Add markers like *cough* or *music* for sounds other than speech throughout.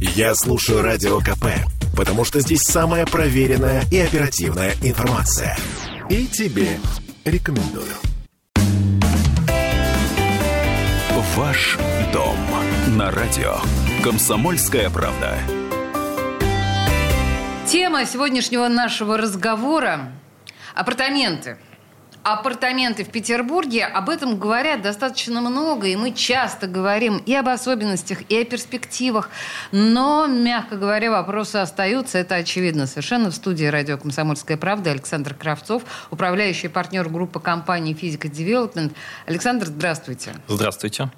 Я слушаю Радио КП, потому что здесь самая проверенная и оперативная информация. И тебе рекомендую. Ваш дом на радио. Комсомольская правда. Тема сегодняшнего нашего разговора – апартаменты – апартаменты в Петербурге, об этом говорят достаточно много, и мы часто говорим и об особенностях, и о перспективах. Но, мягко говоря, вопросы остаются, это очевидно совершенно. В студии радио «Комсомольская правда» Александр Кравцов, управляющий партнер группы компаний «Физика Девелопмент». Александр, здравствуйте. Здравствуйте.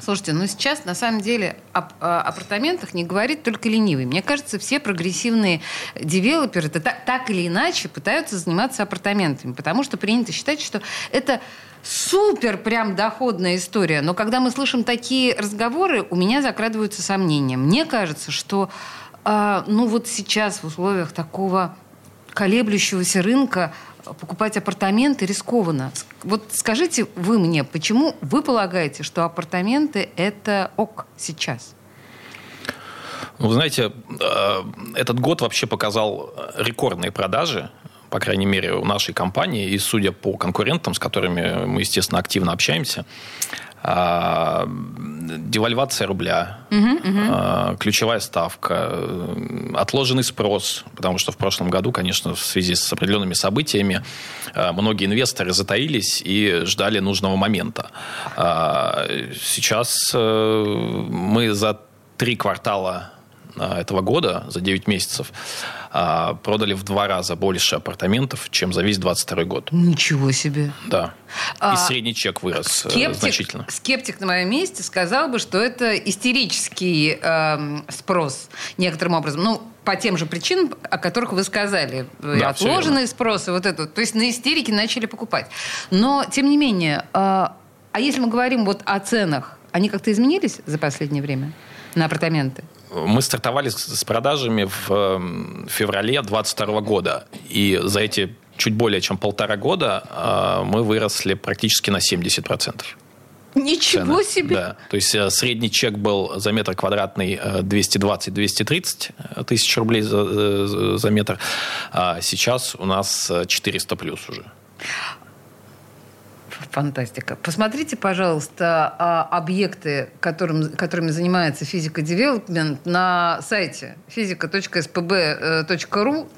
Слушайте, ну сейчас на самом деле об о апартаментах не говорит только ленивый. Мне кажется, все прогрессивные девелоперы так, так или иначе пытаются заниматься апартаментами, потому что принято считать, что это супер прям доходная история. Но когда мы слышим такие разговоры, у меня закрадываются сомнения. Мне кажется, что э, ну вот сейчас в условиях такого колеблющегося рынка покупать апартаменты рискованно. Вот скажите вы мне, почему вы полагаете, что апартаменты это ок сейчас? Ну, знаете, э, этот год вообще показал рекордные продажи по крайней мере, у нашей компании, и судя по конкурентам, с которыми мы, естественно, активно общаемся, а, девальвация рубля, угу, угу. ключевая ставка, отложенный спрос, потому что в прошлом году, конечно, в связи с определенными событиями а, многие инвесторы затаились и ждали нужного момента. Сейчас э, мы за три квартала этого года, за 9 месяцев, а, продали в два раза больше апартаментов, чем за весь 22 год. Ничего себе. Да. А, И средний чек вырос э, скептик, значительно. Скептик на моем месте сказал бы, что это истерический э, спрос некоторым образом. Ну, по тем же причинам, о которых вы сказали. Да, Отложенные спросы, вот это. То есть на истерике начали покупать. Но, тем не менее, э, а если мы говорим вот о ценах, они как-то изменились за последнее время на апартаменты? Мы стартовали с продажами в эм, феврале 2022 года. И за эти чуть более чем полтора года э, мы выросли практически на 70%. Ничего цены. себе! Да. То есть э, средний чек был за метр квадратный 220-230 э, тысяч рублей за, за метр. А сейчас у нас 400 плюс уже. Фантастика. Посмотрите, пожалуйста, а, объекты, которым, которыми занимается физика девелопмент на сайте физика.спб.ру.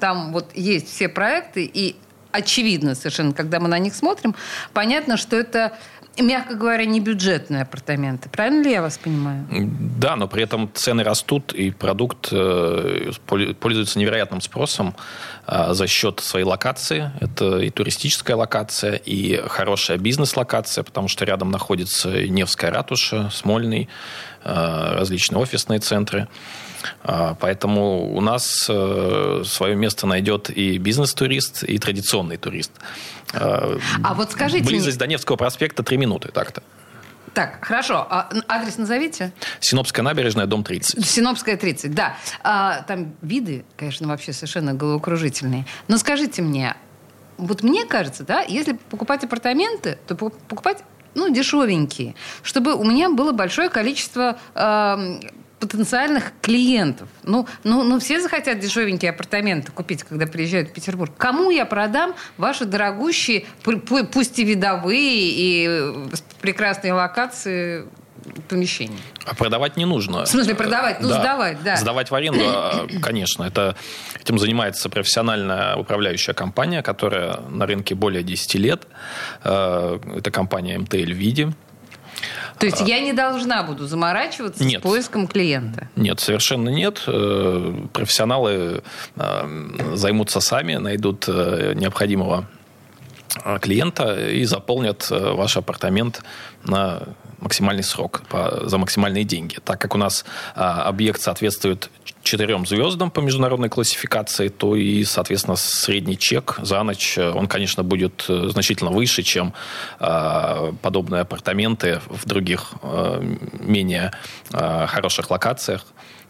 Там вот есть все проекты, и очевидно совершенно, когда мы на них смотрим, понятно, что это мягко говоря, не бюджетные апартаменты. Правильно ли я вас понимаю? Да, но при этом цены растут, и продукт э, пользуется невероятным спросом э, за счет своей локации. Это и туристическая локация, и хорошая бизнес-локация, потому что рядом находится Невская ратуша, Смольный, э, различные офисные центры. А, поэтому у нас э, свое место найдет и бизнес-турист, и традиционный турист. А, а вот скажите... Близость мне... до Невского проспекта три минуты так-то. Так, хорошо. А адрес назовите? Синопская набережная, дом 30. Синопская 30, да. А, там виды, конечно, вообще совершенно головокружительные. Но скажите мне, вот мне кажется, да, если покупать апартаменты, то покупать ну, дешевенькие, чтобы у меня было большое количество э, потенциальных клиентов. Ну, ну, ну, все захотят дешевенькие апартаменты купить, когда приезжают в Петербург. Кому я продам ваши дорогущие, пусть и видовые, и э, прекрасные локации помещения? А продавать не нужно. В смысле продавать? Ну, да. сдавать, да. Сдавать в аренду, а, конечно. Это, этим занимается профессиональная управляющая компания, которая на рынке более 10 лет. Э, это компания МТЛ Види. То есть я не должна буду заморачиваться нет. с поиском клиента? Нет, совершенно нет. Э, профессионалы э, займутся сами, найдут э, необходимого клиента и заполнят ваш апартамент на максимальный срок по, за максимальные деньги. Так как у нас а, объект соответствует четырем звездам по международной классификации, то и, соответственно, средний чек за ночь, э, он, конечно, будет э, значительно выше, чем э, подобные апартаменты в других э, менее э, хороших локациях.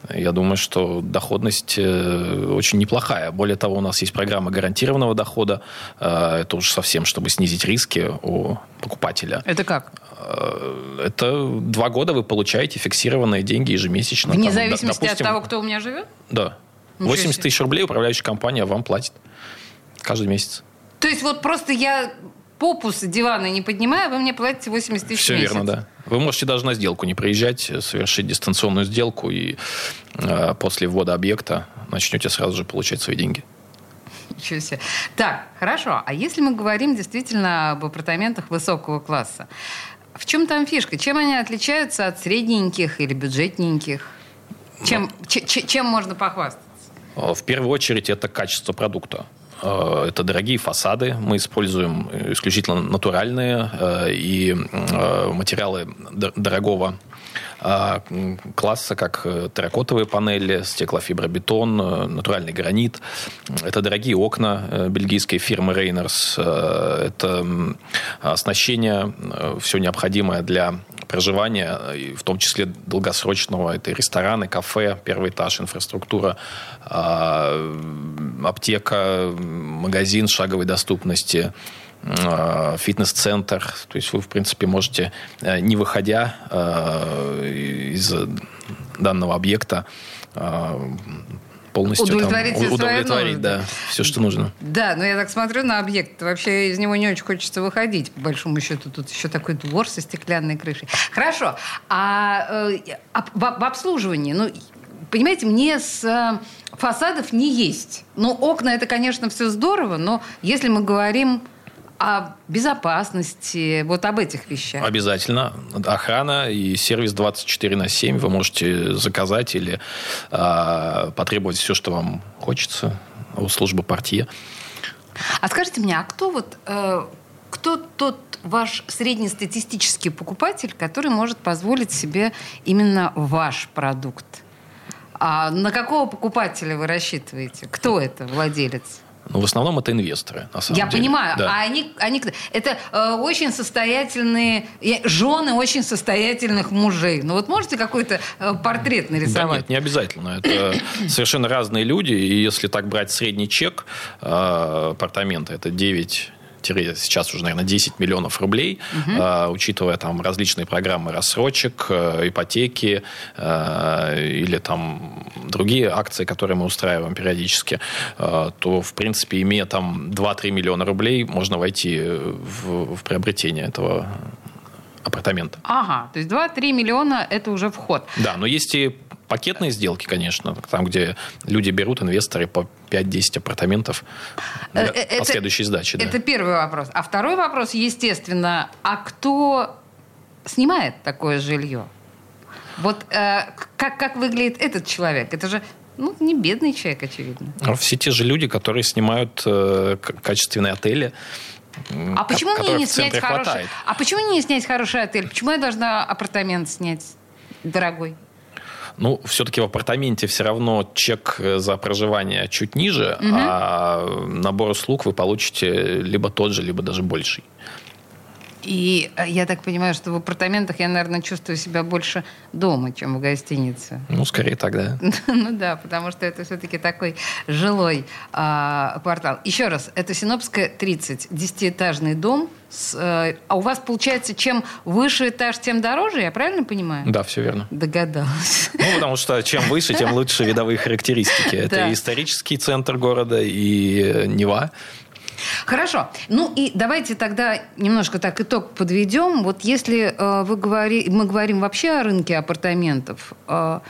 Я думаю, что доходность э, очень неплохая. Более того, у нас есть программа гарантированного дохода. Э, это уже совсем, чтобы снизить риски у покупателя. Это как? Э, это два года вы получаете фиксированные деньги ежемесячно. Вне Там, зависимости допустим, от того, кто у меня живет? Да. Ничего 80 себе. тысяч рублей управляющая компания вам платит каждый месяц. То есть вот просто я попу с дивана не поднимаю, вы мне платите 80 тысяч Все в месяц. верно, да. Вы можете даже на сделку не приезжать, э, совершить дистанционную сделку и э, после ввода объекта начнете сразу же получать свои деньги. Ничего себе. Так, хорошо. А если мы говорим действительно об апартаментах высокого класса, в чем там фишка? Чем они отличаются от средненьких или бюджетненьких? Чем, ч- ч- чем можно похвастаться? В первую очередь это качество продукта. Э, Это дорогие фасады. Мы используем исключительно натуральные э, и э, материалы дорогого класса, как терракотовые панели, стеклофибробетон, натуральный гранит. Это дорогие окна бельгийской фирмы Рейнерс. Это оснащение, все необходимое для проживания, э, в том числе долгосрочного. Это рестораны, кафе, первый этаж, инфраструктура, а, аптека, магазин шаговой доступности, а, фитнес-центр. То есть вы, в принципе, можете, э, не выходя а, из данного объекта, полностью там Удовлетворить свои удовлетворить, нужды. да, все, что нужно. Да, но я так смотрю на объект. Вообще из него не очень хочется выходить. По большому счету тут еще такой двор со стеклянной крышей. Хорошо. А в, в обслуживании, ну, понимаете, мне с э, фасадов не есть. Ну, окна это, конечно, все здорово, но если мы говорим о безопасности, вот об этих вещах. Обязательно. Охрана и сервис 24 на 7. Вы можете заказать или а, потребовать все, что вам хочется у службы портье. А скажите мне, а кто вот э, кто тот ваш среднестатистический покупатель, который может позволить себе именно ваш продукт? А на какого покупателя вы рассчитываете? Кто это владелец? Но в основном это инвесторы, на самом Я деле. понимаю, Да. а они, они это э, очень состоятельные жены очень состоятельных мужей. Ну вот можете какой-то э, портрет Да нарисовать? нет, не обязательно. Это совершенно разные люди. И если так брать средний чек э, апартамента, это 9 тире сейчас уже, наверное, 10 миллионов рублей, э, учитывая там различные программы рассрочек, э, ипотеки э, или там другие акции, которые мы устраиваем периодически, э, то, в принципе, имея там 2-3 миллиона рублей, можно войти в, в приобретение этого апартамента. Ага, то есть 2-3 миллиона – это уже вход. Да, но есть и пакетные сделки, конечно, там, где люди берут, инвесторы, по 5-10 апартаментов для Э, э, это- последующей сдачи. да. Это первый вопрос. А второй вопрос, естественно, а кто снимает такое жилье? Вот э, как, как выглядит этот человек? Это же ну, не бедный человек, очевидно. А Все те же люди, которые снимают э, качественные отели. А почему мне не снять хороший... хватает. А почему не снять хороший отель? Почему я должна апартамент снять дорогой? Ну, все-таки в апартаменте все равно чек э, за проживание чуть ниже, а набор услуг вы получите либо тот же, либо даже больший. И э, я так понимаю, что в апартаментах я, наверное, чувствую себя больше дома, чем в гостинице. Ну, скорее тогда. *laughs* Ну да, потому что это все-таки такой жилой а, квартал. Еще раз, это Синопская 30, десятиэтажный дом. С, э, а у вас, получается, чем выше этаж, тем дороже, я правильно понимаю? Да, все верно. Догадалась. *laughs* Ну, потому что чем выше, тем лучше видовые характеристики. *laughs* Это Да. исторический центр города, и э, Нева. Хорошо. Ну и давайте тогда немножко так итог подведем. Вот если э, вы говори, мы говорим вообще о рынке апартаментов, э,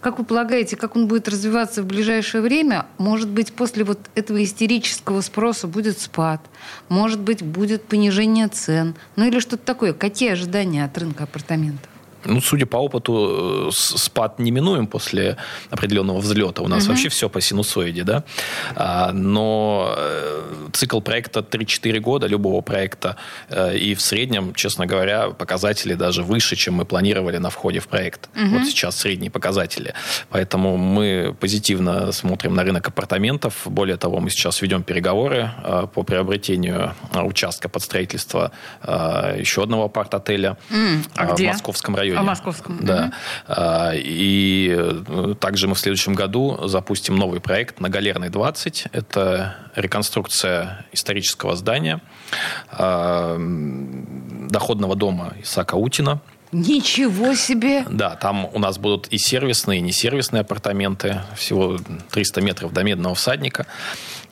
как вы полагаете, как он будет развиваться в ближайшее время? Может быть, после вот этого истерического спроса будет спад? Может быть, будет понижение цен? Ну или что-то такое? Какие ожидания от рынка апартаментов? Ну, судя по опыту, э, спад неминуем после определенного взлета. У нас угу. вообще все по синусоиде, да. А, но э, цикл проекта 3-4 года, любого проекта, э, и в среднем, честно говоря, показатели даже выше, чем мы планировали на входе в проект. Угу. Вот сейчас средние показатели. Поэтому мы позитивно смотрим на рынок апартаментов. Более того, мы сейчас ведем переговоры по приобретению участка под строительство еще одного апарт-отеля mm, а в Московском районе районе. О Московском. Да. Угу. И э, также мы в следующем году запустим новый проект на Галерной 20. Это реконструкция исторического здания а, доходного дома Исаака Утина. Ничего себе! Да, там у нас будут и сервисные, и несервисные апартаменты. Всего 300 метров до Медного всадника.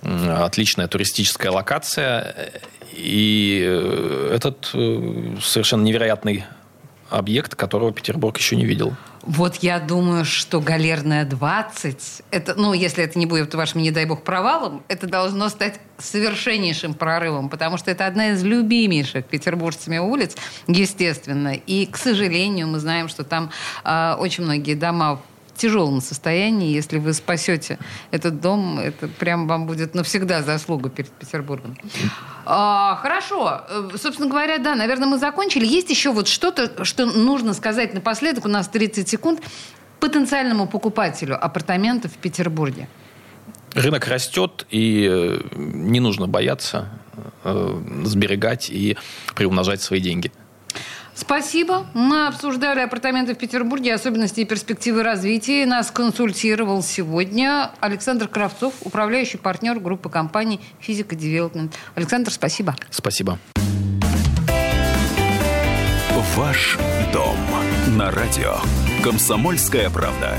Отличная туристическая локация. И э, этот э, совершенно невероятный объект, которого Петербург еще не видел. Вот я думаю, что галерная 20, это, ну, если это не будет вашим, не дай бог, провалом, это должно стать совершеннейшим прорывом, потому что это одна из любимейших петербуржцами улиц, естественно. И, к сожалению, мы знаем, что там э, очень многие дома тяжелом состоянии. Если вы спасете этот дом, это прям вам будет навсегда заслуга перед Петербургом. А, хорошо. Э, собственно говоря, да, наверное, мы закончили. Есть еще вот что-то, что нужно сказать напоследок. У нас 30 секунд. Потенциальному покупателю апартаментов в Петербурге. Рынок растет, и э, не нужно бояться э, сберегать и приумножать свои деньги. Спасибо. Мы обсуждали апартаменты в Петербурге, особенности и перспективы развития. Нас консультировал сегодня Александр Кравцов, управляющий партнер группы компаний «Физика Девелопмент». Александр, спасибо. Спасибо. Ваш дом на радио. Комсомольская правда.